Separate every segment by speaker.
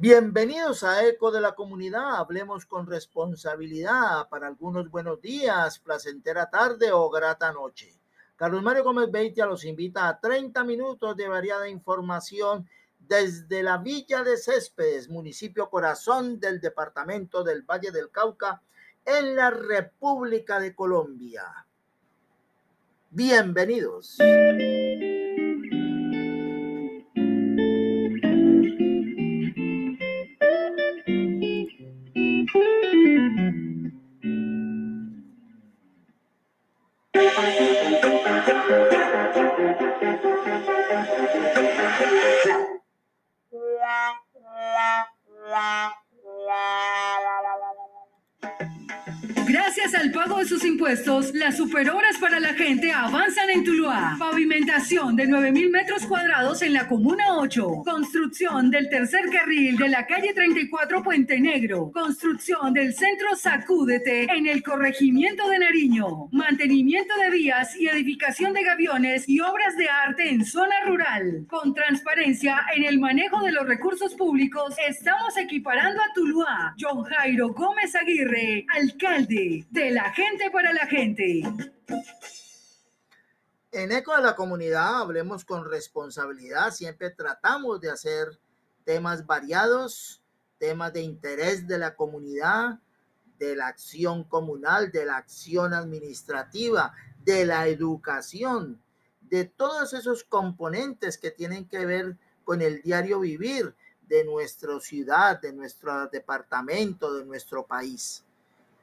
Speaker 1: Bienvenidos a Eco de la Comunidad. Hablemos con responsabilidad. Para algunos buenos días, placentera tarde o grata noche. Carlos Mario Gómez Beitia los invita a 30 minutos de variada información desde la Villa de Céspedes, municipio corazón del departamento del Valle del Cauca, en la República de Colombia. Bienvenidos.
Speaker 2: Las superhoras para la gente avanzan en Tuluá. Pavimentación de 9.000 metros cuadrados en la Comuna 8. Construcción del tercer carril de la calle 34 Puente Negro. Construcción del centro Sacúdete en el corregimiento de Nariño. Mantenimiento de vías y edificación de gaviones y obras de arte en zona rural. Con transparencia en el manejo de los recursos públicos, estamos equiparando a Tuluá. John Jairo Gómez Aguirre, alcalde de la gente para la gente.
Speaker 1: En Eco de la Comunidad hablemos con responsabilidad. Siempre tratamos de hacer temas variados, temas de interés de la comunidad, de la acción comunal, de la acción administrativa, de la educación, de todos esos componentes que tienen que ver con el diario vivir de nuestra ciudad, de nuestro departamento, de nuestro país.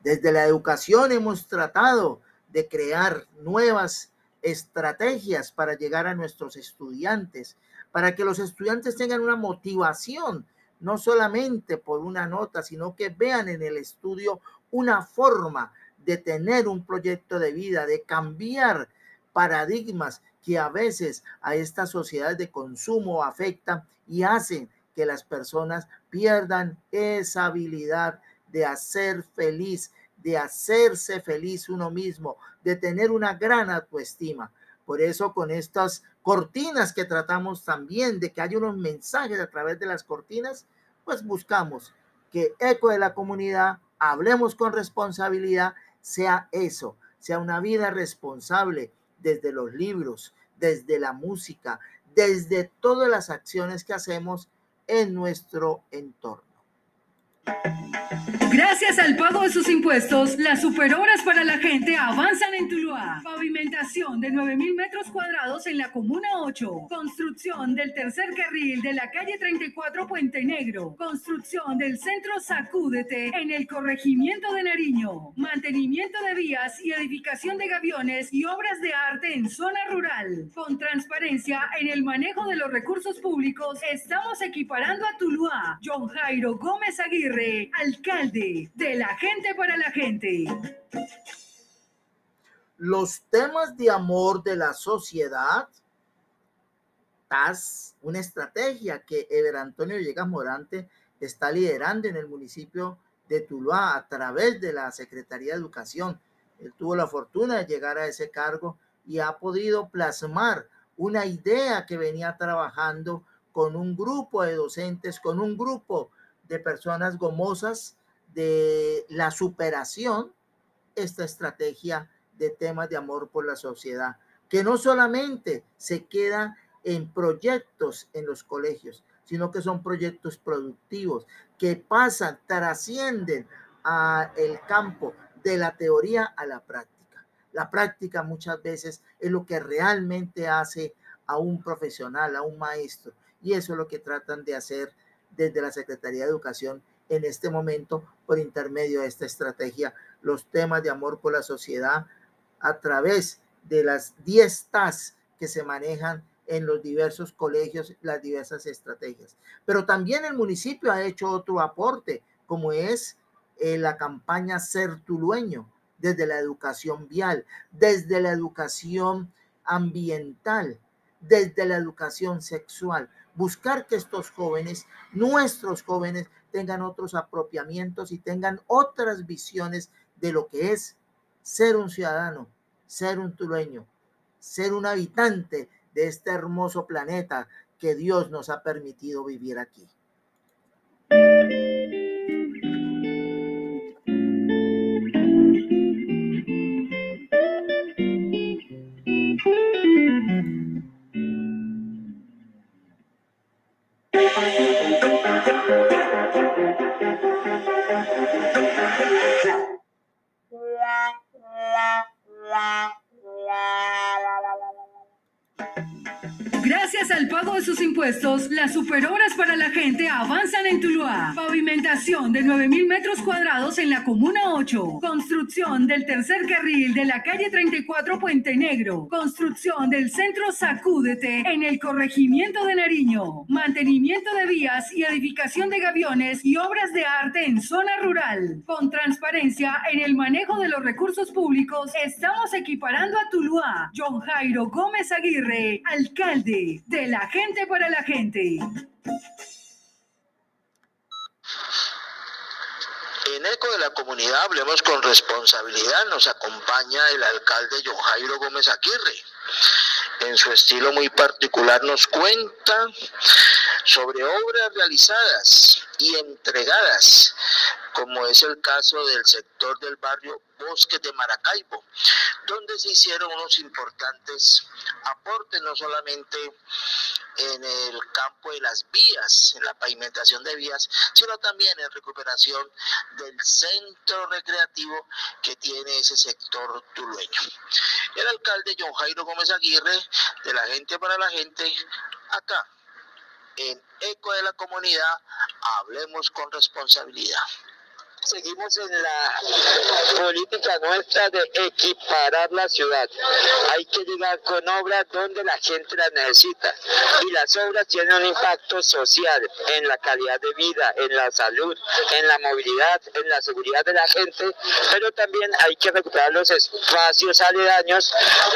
Speaker 1: Desde la educación hemos tratado de crear nuevas estrategias para llegar a nuestros estudiantes, para que los estudiantes tengan una motivación, no solamente por una nota, sino que vean en el estudio una forma de tener un proyecto de vida, de cambiar paradigmas que a veces a esta sociedad de consumo afectan y hacen que las personas pierdan esa habilidad de hacer feliz, de hacerse feliz uno mismo, de tener una gran autoestima. Por eso con estas cortinas que tratamos también de que haya unos mensajes a través de las cortinas, pues buscamos que Eco de la Comunidad, hablemos con responsabilidad, sea eso, sea una vida responsable desde los libros, desde la música, desde todas las acciones que hacemos en nuestro entorno.
Speaker 2: Gracias al pago de sus impuestos, las superhoras para la gente avanzan en Tuluá. Pavimentación de 9.000 metros cuadrados en la Comuna 8. Construcción del tercer carril de la calle 34 Puente Negro. Construcción del centro Sacúdete en el corregimiento de Nariño. Mantenimiento de vías y edificación de gaviones y obras de arte en zona rural. Con transparencia en el manejo de los recursos públicos, estamos equiparando a Tuluá. John Jairo Gómez Aguirre, alcalde de la gente para la gente.
Speaker 1: Los temas de amor de la sociedad, TAS, una estrategia que Ever Antonio Llegas Morante está liderando en el municipio de Tuluá a través de la Secretaría de Educación. Él tuvo la fortuna de llegar a ese cargo y ha podido plasmar una idea que venía trabajando con un grupo de docentes, con un grupo de personas gomosas de la superación esta estrategia de temas de amor por la sociedad, que no solamente se queda en proyectos en los colegios, sino que son proyectos productivos que pasan, trascienden a el campo de la teoría a la práctica. La práctica muchas veces es lo que realmente hace a un profesional, a un maestro, y eso es lo que tratan de hacer desde la Secretaría de Educación en este momento por intermedio de esta estrategia los temas de amor por la sociedad a través de las 10 TAS que se manejan en los diversos colegios, las diversas estrategias. Pero también el municipio ha hecho otro aporte, como es eh, la campaña Ser Tulueño, desde la educación vial, desde la educación ambiental, desde la educación sexual. Buscar que estos jóvenes, nuestros jóvenes, tengan otros apropiamientos y tengan otras visiones de lo que es ser un ciudadano, ser un tulueño, ser un habitante de este hermoso planeta que Dios nos ha permitido vivir aquí.
Speaker 2: Las superobras para la gente avanzan en Tuluá. Pavimentación de 9.000 metros cuadrados en la Comuna 8. Construcción del tercer carril de la calle 34 Puente Negro. Construcción del centro Sacúdete en el corregimiento de Nariño. Mantenimiento de vías y edificación de gaviones y obras de arte en zona rural. Con transparencia en el manejo de los recursos públicos, estamos equiparando a Tuluá. John Jairo Gómez Aguirre, alcalde de la gente para la gente.
Speaker 3: En eco de la comunidad hablemos con responsabilidad. Nos acompaña el alcalde John Gómez Aguirre. En su estilo muy particular nos cuenta sobre obras realizadas y entregadas, como es el caso del sector del barrio Bosque de Maracaibo, donde se hicieron unos importantes aportes, no solamente en el campo de las vías, en la pavimentación de vías, sino también en recuperación del centro recreativo que tiene ese sector tulueño. El alcalde John Jairo Gómez Aguirre, de la gente para la gente, acá en Eco de la Comunidad, hablemos con responsabilidad
Speaker 4: seguimos en la política nuestra de equiparar la ciudad. Hay que llegar con obras donde la gente las necesita. Y las obras tienen un impacto social en la calidad de vida, en la salud, en la movilidad, en la seguridad de la gente, pero también hay que recuperar los espacios aledaños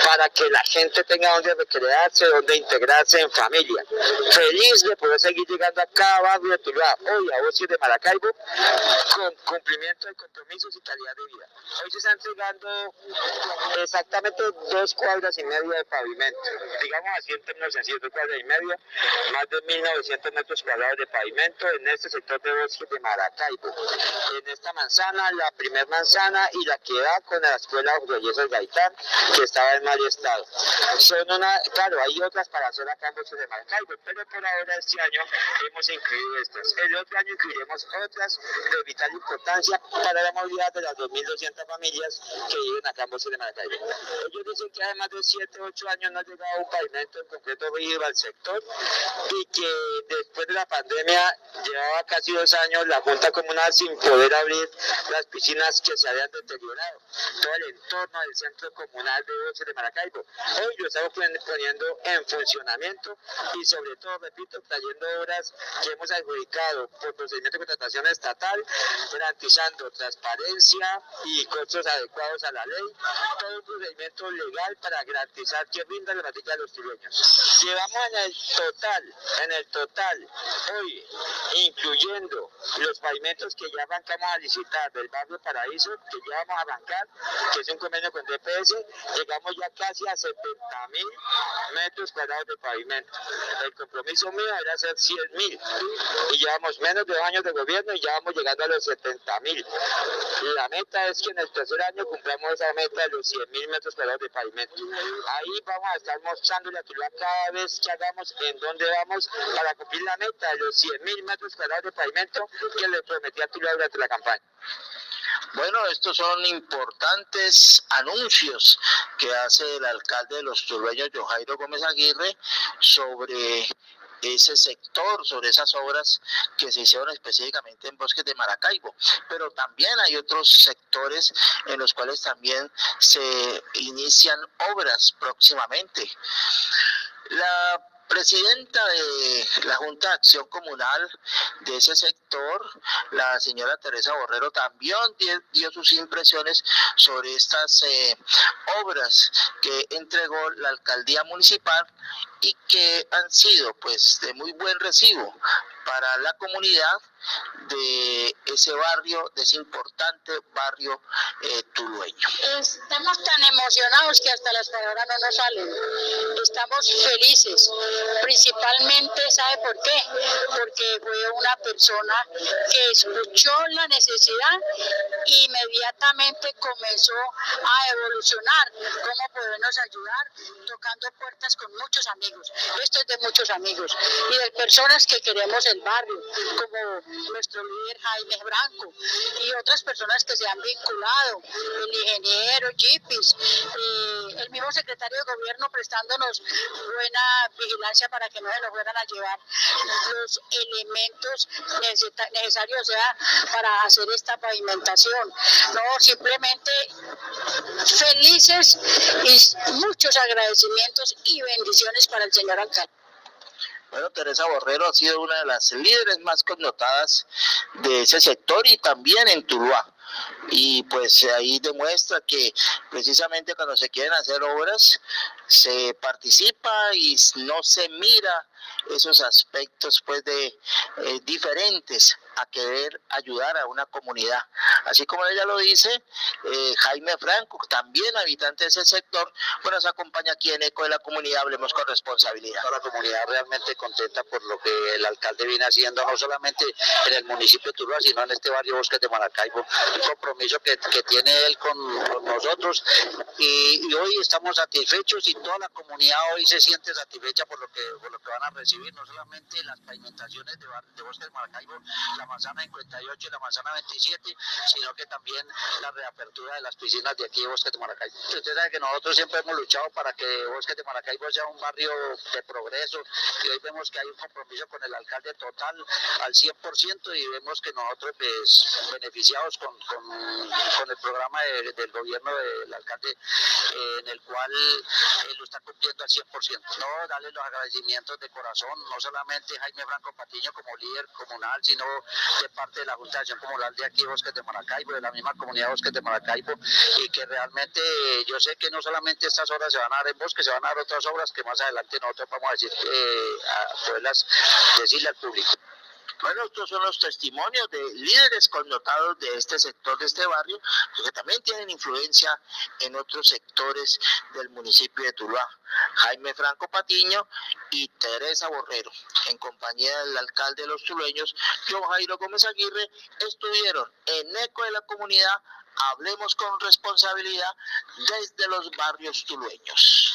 Speaker 4: para que la gente tenga donde recrearse, donde integrarse en familia. Feliz de poder seguir llegando a cada barrio de Tuluá, hoy a Ocio de Maracaibo, con cumplimiento de compromisos y calidad de vida. Hoy se están entregando exactamente dos cuadras y media de pavimento, digamos así en términos sencillos, dos cuadras y media, más de 1.900 metros cuadrados de pavimento en este sector de bosque de Maracaibo. En esta manzana, la primer manzana y la que da con la escuela de Gaitán, que estaba en mal estado. Son una, claro, hay otras para en Bosque de Maracaibo, pero por ahora este año hemos incluido estas. El otro año incluiremos otras de vital importancia para la movilidad de las 2.200 familias que viven acá en Bosque de Maracaibo. Ellos dicen que además de 7, 8 años no ha llegado un pavimento en concreto vivo al sector y que después de la pandemia llevaba casi dos años la Junta Comunal sin poder abrir las piscinas que se habían deteriorado. Todo el entorno del centro comunal de Bosque de Maracaibo. Hoy lo estamos poniendo en funcionamiento y sobre todo, repito, trayendo obras que hemos adjudicado por procedimiento de contratación estatal garantizando transparencia y costos adecuados a la ley, todo un procedimiento legal para garantizar que brinda la a los tibeños. Llevamos en el total, en el total, hoy, incluyendo los pavimentos que ya arrancamos a licitar del barrio Paraíso, que ya vamos a arrancar, que es un convenio con DPS, llegamos ya casi a 70 mil metros cuadrados de pavimento. El compromiso mío era hacer 100 mil y llevamos menos de dos años de gobierno y ya vamos llegando a los 70 mil. La meta es que en el tercer año cumplamos esa meta de los 100 mil metros cuadrados de pavimento. Ahí vamos a estar mostrando la Tuluá cada vez que hagamos en dónde vamos para cumplir la meta de los 100 mil metros cuadrados de pavimento que le prometí a Tuluá durante la campaña.
Speaker 3: Bueno, estos son importantes anuncios que hace el alcalde de los turbeños, Jairo Gómez Aguirre, sobre ese sector, sobre esas obras que se hicieron específicamente en bosques de Maracaibo. Pero también hay otros sectores en los cuales también se inician obras próximamente. La presidenta de la Junta de Acción Comunal de ese sector, la señora Teresa Borrero, también dio, sus impresiones sobre estas eh, obras que entregó la alcaldía municipal y que han sido pues de muy buen recibo para la comunidad de ese barrio, de ese importante barrio eh, tulueño.
Speaker 5: Estamos tan emocionados que hasta las palabras no nos salen. Estamos felices, principalmente, ¿sabe por qué? Porque fue una persona que escuchó la necesidad e inmediatamente comenzó a evolucionar, cómo podernos ayudar, tocando puertas con muchos amigos. Esto es de muchos amigos y de personas que queremos el barrio, como nuestro líder Jaime Branco y otras personas que se han vinculado, el ingeniero Jipis, eh, el mismo secretario de gobierno prestándonos buena vigilancia para que no se nos fueran a llevar los elementos necesarios para hacer esta pavimentación. No, simplemente felices y muchos agradecimientos y bendiciones para el señor alcalde.
Speaker 3: Bueno, Teresa Borrero ha sido una de las líderes más connotadas de ese sector y también en Tuluá. Y pues ahí demuestra que precisamente cuando se quieren hacer obras, se participa y no se mira esos aspectos pues de eh, diferentes a querer ayudar a una comunidad. Así como ella lo dice, eh, Jaime Franco, también habitante de ese sector, bueno, nos acompaña aquí en Eco de la Comunidad, hablemos con responsabilidad.
Speaker 6: La comunidad realmente contenta por lo que el alcalde viene haciendo, no solamente en el municipio de Tuluá, sino en este barrio Bosques de Maracaibo, un compromiso que, tiene él con, nosotros y, hoy estamos satisfechos y toda la comunidad hoy se siente satisfecha por lo que, por lo que van a recibir, no solamente las pavimentaciones de, de Bosques de Maracaibo, la manzana 58 y la manzana 27, sino que también la reapertura de las piscinas de aquí de Bosque de Maracaibo. Usted sabe que nosotros siempre hemos luchado para que Bosque de Maracaibo sea un barrio de progreso y hoy vemos que hay un compromiso con el alcalde total al 100% y vemos que nosotros pues, beneficiados con, con, el programa del gobierno del alcalde eh, en el cual él lo está cumpliendo al 100%. No, darle los agradecimientos de corazón, no solamente Jaime Franco Patiño como líder comunal, sino de parte de la Junta de Acción Comunal de aquí Bosques de Maracaibo, de la misma comunidad Bosques de Maracaibo, y que realmente yo sé que no solamente estas obras se van a dar en Bosques, se van a dar otras obras que más adelante nosotros vamos a decir, eh, a poderlas decirle al público.
Speaker 3: Bueno, estos son los testimonios de líderes connotados de este sector, de este barrio, que también tienen influencia en otros sectores del municipio de Tuluá. Jaime Franco Patiño y Teresa Borrero, en compañía del alcalde de los tulueños, John Jairo Gómez Aguirre, estuvieron en eco de la comunidad Hablemos con responsabilidad desde los barrios tulueños.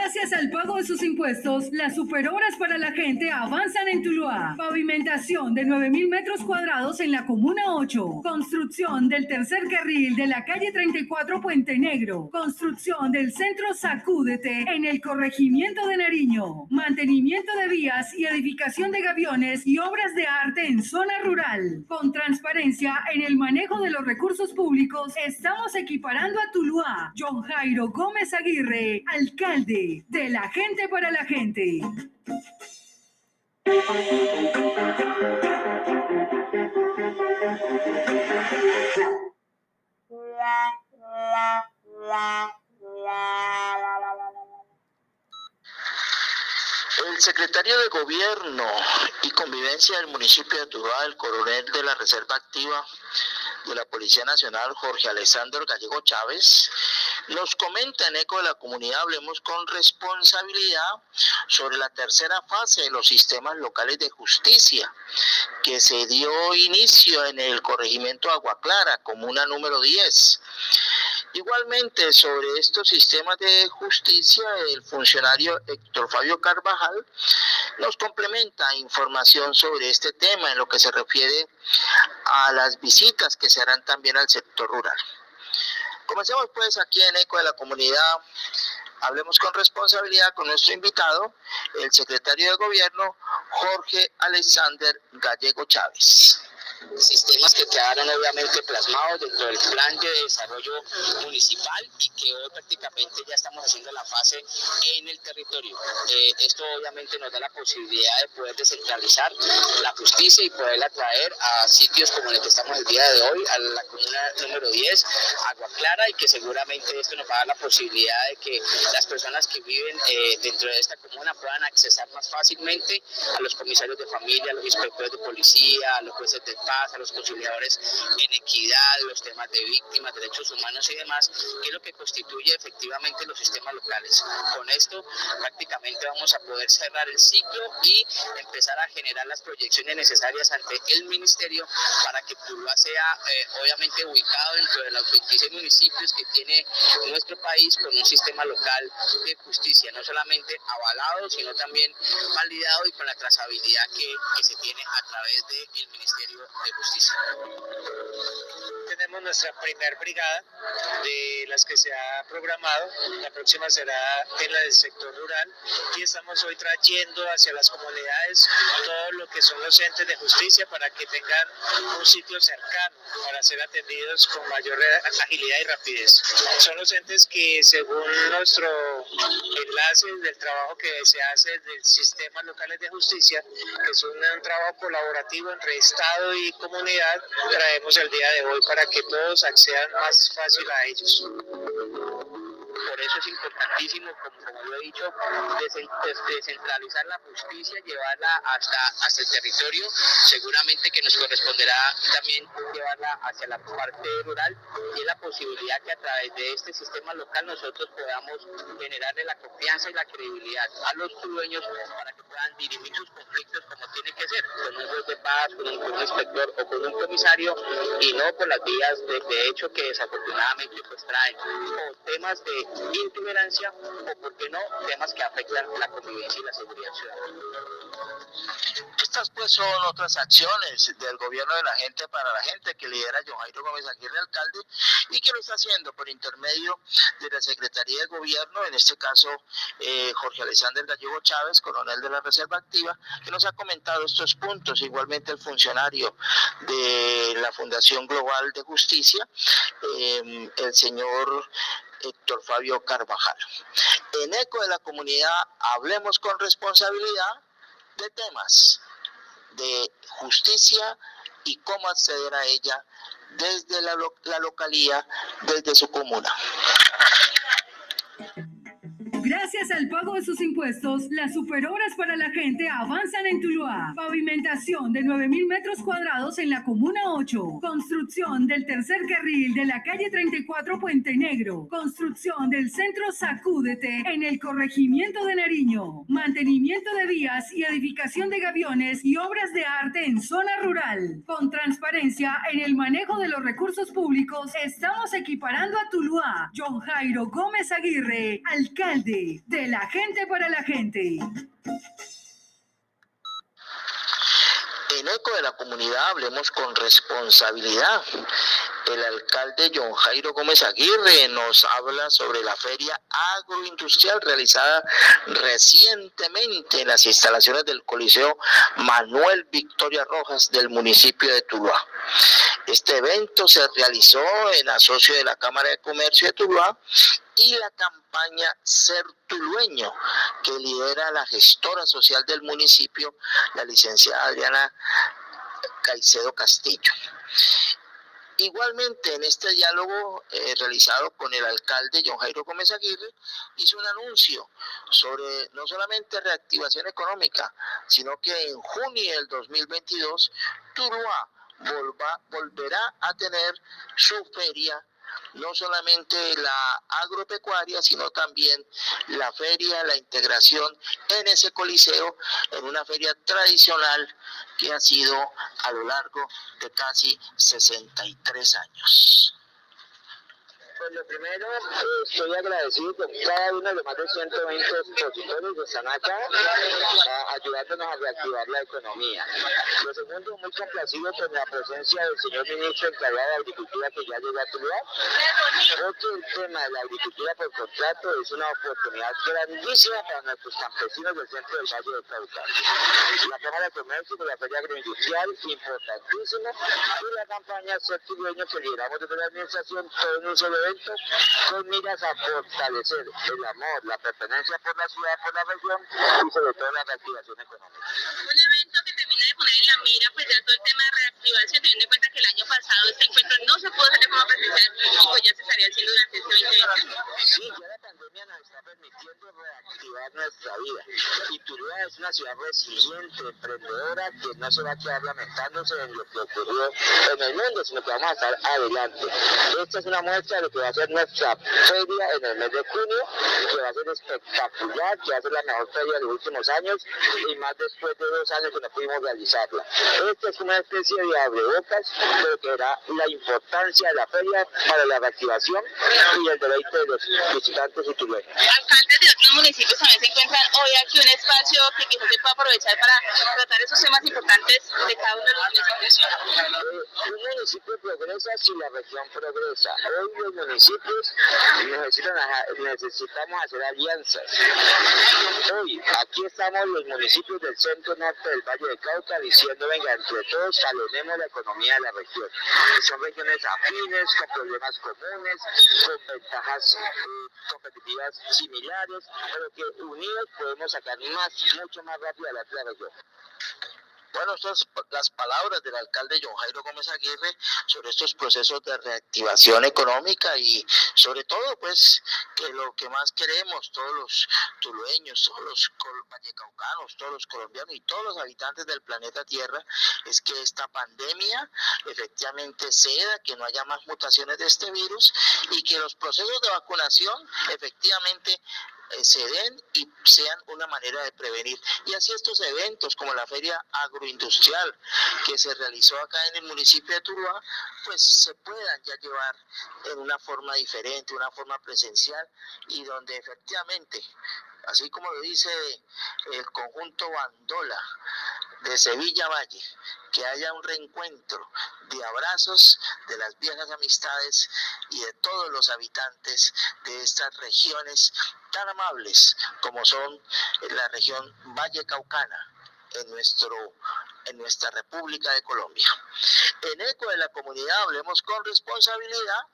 Speaker 2: Gracias al pago de sus impuestos, las superhoras para la gente avanzan en Tuluá. Pavimentación de 9.000 metros cuadrados en la Comuna 8. Construcción del tercer carril de la calle 34 Puente Negro. Construcción del centro Sacúdete en el corregimiento de Nariño. Mantenimiento de vías y edificación de gaviones y obras de arte en zona rural. Con transparencia en el manejo de los recursos públicos, estamos equiparando a Tuluá. John Jairo Gómez Aguirre, alcalde de la gente para la gente.
Speaker 3: El secretario de Gobierno y Convivencia del municipio de Tuluá, el coronel de la Reserva Activa de la Policía Nacional, Jorge Alessandro Gallego Chávez, nos comenta en eco de la comunidad, hablemos con responsabilidad sobre la tercera fase de los sistemas locales de justicia, que se dio inicio en el corregimiento Agua Clara, comuna número 10. Igualmente, sobre estos sistemas de justicia, el funcionario Héctor Fabio Carvajal nos complementa información sobre este tema en lo que se refiere a las visitas que se harán también al sector rural. Comencemos pues aquí en Eco de la Comunidad. Hablemos con responsabilidad con nuestro invitado, el secretario de Gobierno, Jorge Alexander Gallego Chávez.
Speaker 7: Sistemas que quedaron obviamente plasmados dentro del plan de desarrollo municipal y que hoy prácticamente ya estamos haciendo la fase en el territorio. Eh, esto obviamente nos da la posibilidad de poder descentralizar la justicia y poderla traer a sitios como el que estamos el día de hoy, a la comuna número 10, Agua Clara, y que seguramente esto nos va a dar la posibilidad de que las personas que viven eh, dentro de esta comuna puedan accesar más fácilmente a los comisarios de familia, a los inspectores de policía, a los jueces de a los conciliadores en equidad, los temas de víctimas, derechos humanos y demás, que es lo que constituye efectivamente los sistemas locales. Con esto prácticamente vamos a poder cerrar el ciclo y empezar a generar las proyecciones necesarias ante el ministerio para que Tuluá sea eh, obviamente ubicado dentro de los 26 municipios que tiene nuestro país con un sistema local de justicia, no solamente avalado, sino también validado y con la trazabilidad que, que se tiene a través del Ministerio de Justicia
Speaker 8: tenemos nuestra primer brigada de las que se ha programado. La próxima será en la del sector rural y estamos hoy trayendo hacia las comunidades todo lo que son los entes de justicia para que tengan un sitio cercano para ser atendidos con mayor agilidad y rapidez. Son los entes que según nuestro enlace del trabajo que se hace del sistema locales de justicia, que es un, un trabajo colaborativo entre Estado y comunidad, traemos el día de hoy para que todos accedan más fácil a ellos.
Speaker 7: Por eso es importantísimo, como, como lo he dicho, descentralizar la justicia, llevarla hasta, hasta el territorio. Seguramente que nos corresponderá también llevarla hacia la parte rural y es la posibilidad que a través de este sistema local nosotros podamos generarle la confianza y la credibilidad a los dueños para que puedan dirimir sus conflictos como tiene que ser, con un juez de paz, con un, con inspector o con un comisario y no por las vías de, hecho que desafortunadamente pues traen temas de intolerancia o, por qué no, temas que afectan la convivencia y la seguridad ciudadana.
Speaker 3: Estas pues son otras acciones del gobierno de la gente para la gente que lidera John Jairo Gómez Aguirre, alcalde, y que lo está haciendo por intermedio de la Secretaría de Gobierno, en este caso eh, Jorge Alexander Gallego Chávez, coronel de la Reserva Activa, que nos ha comentado estos puntos, igualmente el funcionario de la Fundación Global de Justicia, eh, el señor Héctor Fabio Carvajal. En eco de la comunidad, hablemos con responsabilidad de temas de justicia y cómo acceder a ella desde la, lo la localía, desde su comuna.
Speaker 2: Gracias al pago de sus impuestos, las superobras para la gente avanzan en Tuluá. Pavimentación de 9.000 metros cuadrados en la Comuna 8. Construcción del tercer carril de la calle 34 Puente Negro. Construcción del centro Sacúdete en el corregimiento de Nariño. Mantenimiento de vías y edificación de gaviones y obras de arte en zona rural. Con transparencia en el manejo de los recursos públicos, estamos equiparando a Tuluá. John Jairo Gómez Aguirre, alcalde de la gente para la gente.
Speaker 3: En eco de la comunidad hablemos con responsabilidad. El alcalde John Jairo Gómez Aguirre nos habla sobre la feria agroindustrial realizada recientemente en las instalaciones del Coliseo Manuel Victoria Rojas del municipio de Tuluá. Este evento se realizó en asocio de la Cámara de Comercio de Tuluá y la campaña Ser Tulueño, que lidera la gestora social del municipio, la licenciada Adriana Caicedo Castillo. Igualmente, en este diálogo eh, realizado con el alcalde John Jairo Gómez Aguirre, hizo un anuncio sobre no solamente reactivación económica, sino que en junio del 2022, Tuluá volverá a tener su feria no solamente la agropecuaria, sino también la feria, la integración en ese coliseo, en una feria tradicional que ha sido a lo largo de casi 63 años.
Speaker 4: Pues lo primero, estoy agradecido con cada uno de los más de 120 expositores que están acá ayudándonos a reactivar la economía. Lo segundo, muy complacido con la presencia del señor ministro encargado de Agricultura que ya llegó a tu lugar. Creo que el tema de la agricultura por contrato es una oportunidad grandísima para nuestros campesinos del centro del Valle de Cauca. La Cámara de Comercio de la Feria Agroindustrial, importantísima, y la campaña Dueño que lideramos desde la administración, todo en un solo con miras a fortalecer el amor, la pertenencia por la ciudad, por la región y sobre todo la reactivación económica.
Speaker 9: Termina de poner en la mira pues ya todo el tema de reactivación, teniendo en cuenta que el año pasado este encuentro no se pudo hacer de forma presencial, pues ya se estaría haciendo durante este 2021.
Speaker 4: Sí, ya la pandemia nos está permitiendo reactivar nuestra vida. Y Tuluá es una ciudad resiliente, emprendedora, que no se va a quedar lamentándose en lo que ocurrió en el mundo, sino que vamos a estar adelante. Esta es una muestra de lo que va a ser nuestra feria en el mes de junio, que va a ser espectacular, que va a ser la mejor feria de los últimos años y más después de dos años que no pudimos realizarla. Esta es una especie de abrebocas de lo que era la importancia de la feria para la reactivación y el deleite de los visitantes y turistas.
Speaker 9: Alcaldes de otros municipios también se encuentran hoy aquí un espacio que quizás se pueda aprovechar para tratar esos temas importantes de cada uno de los municipios.
Speaker 4: Eh, un municipio progresa si la región progresa. Hoy los municipios necesitan, necesitamos hacer alianzas. Hoy aquí estamos los municipios del centro norte del Valle de Cauca diciendo, venga, entre todos salonemos la economía de la región. Son regiones afines, con problemas comunes, con ventajas eh, competitivas similares, pero que unidos podemos sacar más, mucho más rápido a la región.
Speaker 3: Bueno, estas las palabras del alcalde John Jairo Gómez Aguirre sobre estos procesos de reactivación económica y sobre todo pues que lo que más queremos todos los tulueños, todos los vallecaucanos, todos los colombianos y todos los habitantes del planeta Tierra es que esta pandemia efectivamente ceda, que no haya más mutaciones de este virus y que los procesos de vacunación efectivamente eh, se den y sean una manera de prevenir. Y así estos eventos como la Feria Agroindustrial que se realizó acá en el municipio de Tuluá, pues se puedan ya llevar en una forma diferente, una forma presencial y donde efectivamente, así como lo dice el conjunto Bandola de Sevilla Valle, que haya un reencuentro de abrazos de las viejas amistades y de todos los habitantes de estas regiones tan amables como son la región Valle Caucana en nuestro en nuestra República de Colombia. En eco de la comunidad hablemos con responsabilidad,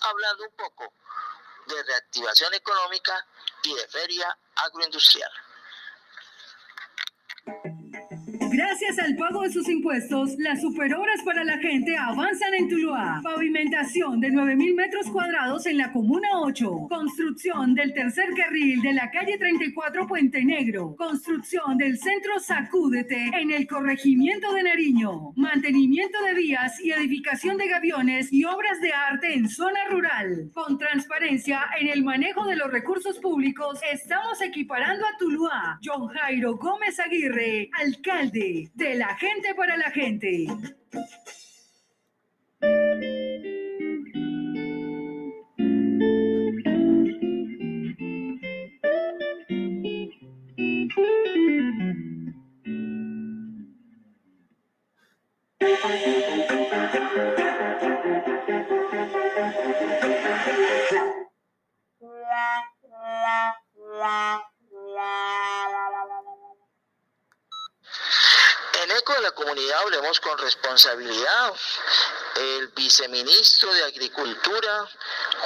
Speaker 3: hablando un poco de reactivación económica y de feria agroindustrial.
Speaker 2: Gracias al pago de sus impuestos, las superobras para la gente avanzan en Tuluá. Pavimentación de 9.000 metros cuadrados en la Comuna 8. Construcción del tercer carril de la calle 34 Puente Negro. Construcción del centro Sacúdete en el corregimiento de Nariño. Mantenimiento de vías y edificación de gaviones y obras de arte en zona rural. Con transparencia en el manejo de los recursos públicos, estamos equiparando a Tuluá. John Jairo Gómez Aguirre, alcalde de la gente para la gente.
Speaker 3: Con responsabilidad. El viceministro de Agricultura,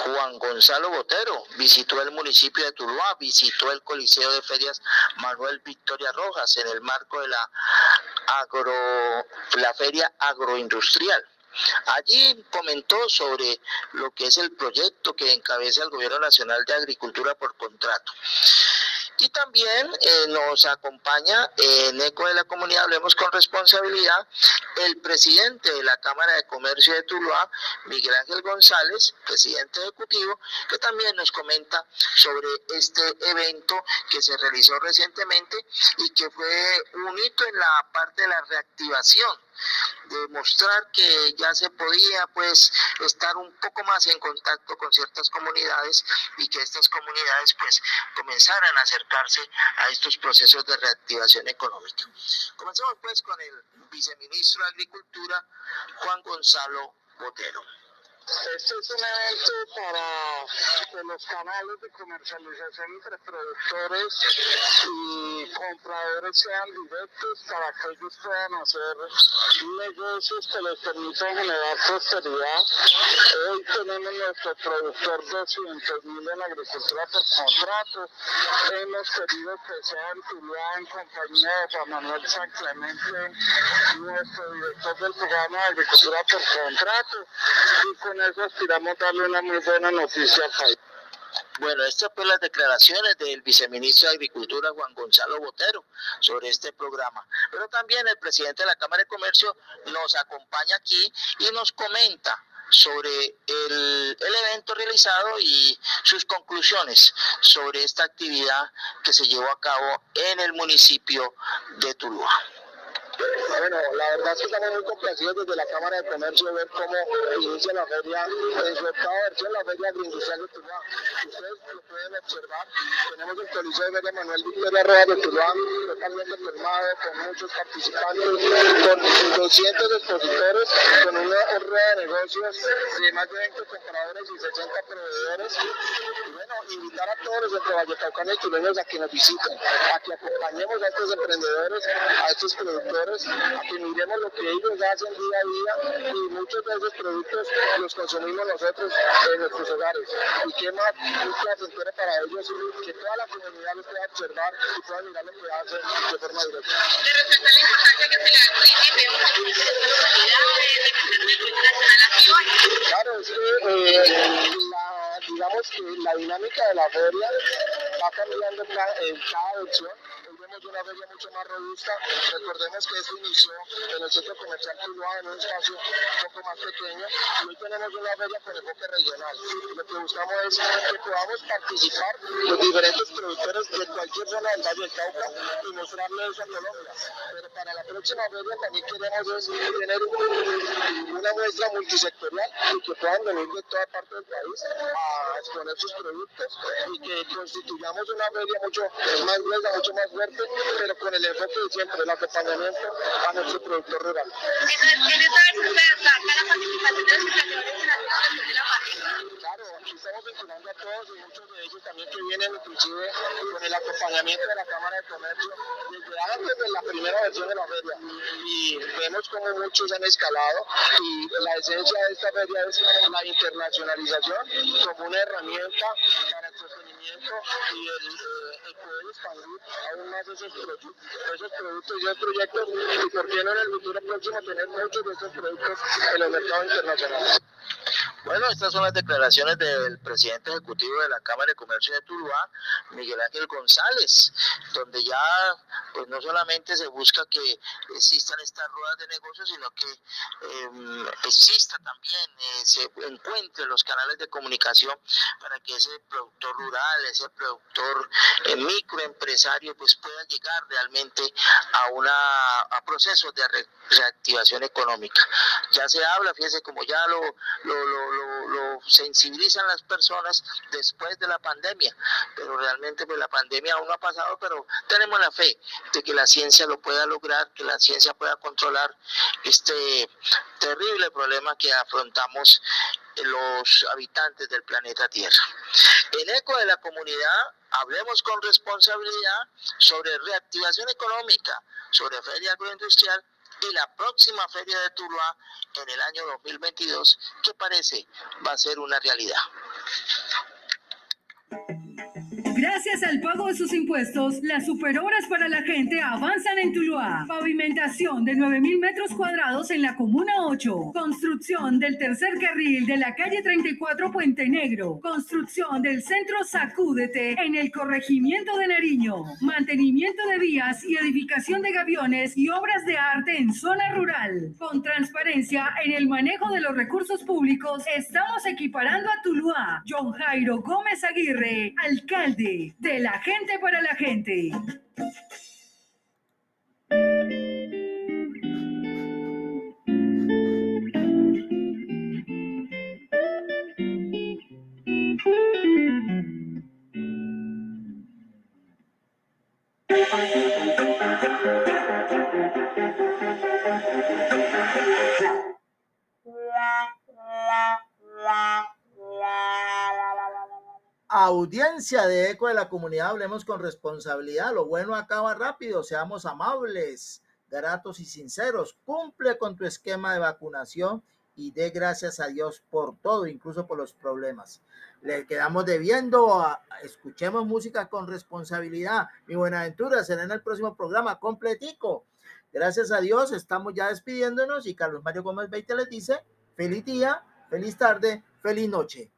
Speaker 3: Juan Gonzalo Botero, visitó el municipio de Tuluá, visitó el Coliseo de Ferias Manuel Victoria Rojas en el marco de la, agro, la feria agroindustrial. Allí comentó sobre lo que es el proyecto que encabeza el Gobierno Nacional de Agricultura por contrato. Y también eh, nos acompaña en Eco de la Comunidad, hablemos con responsabilidad, el presidente de la Cámara de Comercio de Tuluá, Miguel Ángel González, presidente ejecutivo, que también nos comenta sobre este evento que se realizó recientemente y que fue un hito en la parte de la reactivación de mostrar que ya se podía pues estar un poco más en contacto con ciertas comunidades y que estas comunidades pues comenzaran a acercarse a estos procesos de reactivación económica. Comenzamos pues con el viceministro de Agricultura, Juan Gonzalo Botero.
Speaker 10: Este es un evento para que los canales de comercialización entre productores y compradores sean directos para que ellos puedan hacer negocios que les permitan generar prosperidad. Hoy tenemos nuestro productor 200 mil en agricultura por contrato. Hemos querido que sea en Tuluá en compañía de Juan Manuel San Clemente, nuestro director del programa de agricultura por contrato. Con eso aspiramos darle una muy buena noticia al país.
Speaker 3: Bueno, estas fueron las declaraciones del viceministro de Agricultura, Juan Gonzalo Botero, sobre este programa. Pero también el presidente de la Cámara de Comercio nos acompaña aquí y nos comenta sobre el, el, evento realizado y sus conclusiones sobre esta actividad que se llevó a cabo en el municipio de Tuluá.
Speaker 10: Bueno, la verdad es que estamos muy complacidos desde la Cámara de Comercio ver cómo inicia la feria, en su octava versión, la Feria Agroindustrial de Tuluá. Ustedes lo pueden observar, tenemos el Coliseo de Feria Manuel Victoria Rueda de Tuluá, totalmente formado, con muchos participantes, con 200 expositores, con una rueda de negocios de más de 20 compradores y 60 proveedores. Y bueno, invitar a todos los de Vallecaucano y tuleños a que nos visiten, a que acompañemos a estos emprendedores, a estos productores a que miremos lo que ellos hacen día a día y muchos de esos productos los consumimos nosotros en nuestros hogares. Y qué más placentero para ellos que toda la comunidad los pueda observar y pueda mirar lo que hacen de forma directa.
Speaker 9: De respecto a la importancia que se le da al.
Speaker 10: Claro, es que eh, la, digamos que la dinámica de la feria va cambiando en cada versión de una feria mucho más robusta. Recordemos que esto inició en el centro comercial Tuluá, en un espacio un poco más pequeño, y hoy tenemos una feria con enfoque regional. Lo que buscamos es que podamos participar los diferentes productores de cualquier zona del Valle del Cauca y mostrarle eso a Colombia. Pero para la próxima feria también queremos tener una muestra multisectorial y que puedan venir de toda parte del país a exponer sus productos y que constituyamos una feria mucho más gruesa, mucho más fuerte pero con el enfoque de siempre, el acompañamiento a nuestro productor rural.
Speaker 9: ¿En esta vez la participación de los emprendedores de la?
Speaker 10: Claro, aquí estamos vinculando a todos y muchos de ellos también que vienen inclusive con el acompañamiento de la Cámara de Comercio desde antes de la primera versión de la feria. Y vemos como muchos han escalado y la esencia de esta feria es la internacionalización como una herramienta para el y el, eh, el poder expandir aún más esos productos, esos productos y esos proyectos y por qué no en el futuro próximo tener muchos de esos productos en los mercados internacionales.
Speaker 3: Bueno, estas son las declaraciones del presidente ejecutivo de la Cámara de Comercio de Tuluá, Miguel Ángel González, donde ya pues no solamente se busca que existan estas ruedas de negocio, sino que eh, exista también, eh, se encuentren los canales de comunicación para que ese productor rural, ese productor eh, microempresario, pues pueda llegar realmente a una a procesos de re, reactivación económica. Ya se habla, fíjense, como ya lo, lo, sensibilizan las personas después de la pandemia, pero realmente pues la pandemia aún no ha pasado, pero tenemos la fe de que la ciencia lo pueda lograr, que la ciencia pueda controlar este terrible problema que afrontamos los habitantes del planeta Tierra. En eco de la comunidad, hablemos con responsabilidad sobre reactivación económica, sobre feria agroindustrial y la próxima feria de Tuluá en el año 2022, que parece va a ser una realidad.
Speaker 2: Gracias al pago de sus impuestos, las superhoras para la gente avanzan en Tuluá. Pavimentación de 9.000 metros cuadrados en la Comuna 8. Construcción del tercer carril de la calle 34 Puente Negro. Construcción del centro Sacúdete en el corregimiento de Nariño. Mantenimiento de vías y edificación de gaviones y obras de arte en zona rural. Con transparencia en el manejo de los recursos públicos, estamos equiparando a Tuluá. John Jairo Gómez Aguirre, alcalde de la gente para la gente.
Speaker 1: Audiencia de Eco de la Comunidad, hablemos con responsabilidad. Lo bueno acaba rápido, seamos amables, gratos y sinceros. Cumple con tu esquema de vacunación y dé gracias a Dios por todo, incluso por los problemas. Le quedamos debiendo, escuchemos música con responsabilidad. Mi Buenaventura será en el próximo programa completico. Gracias a Dios, estamos ya despidiéndonos y Carlos Mario Gómez Beite les dice, feliz día, feliz tarde, feliz noche.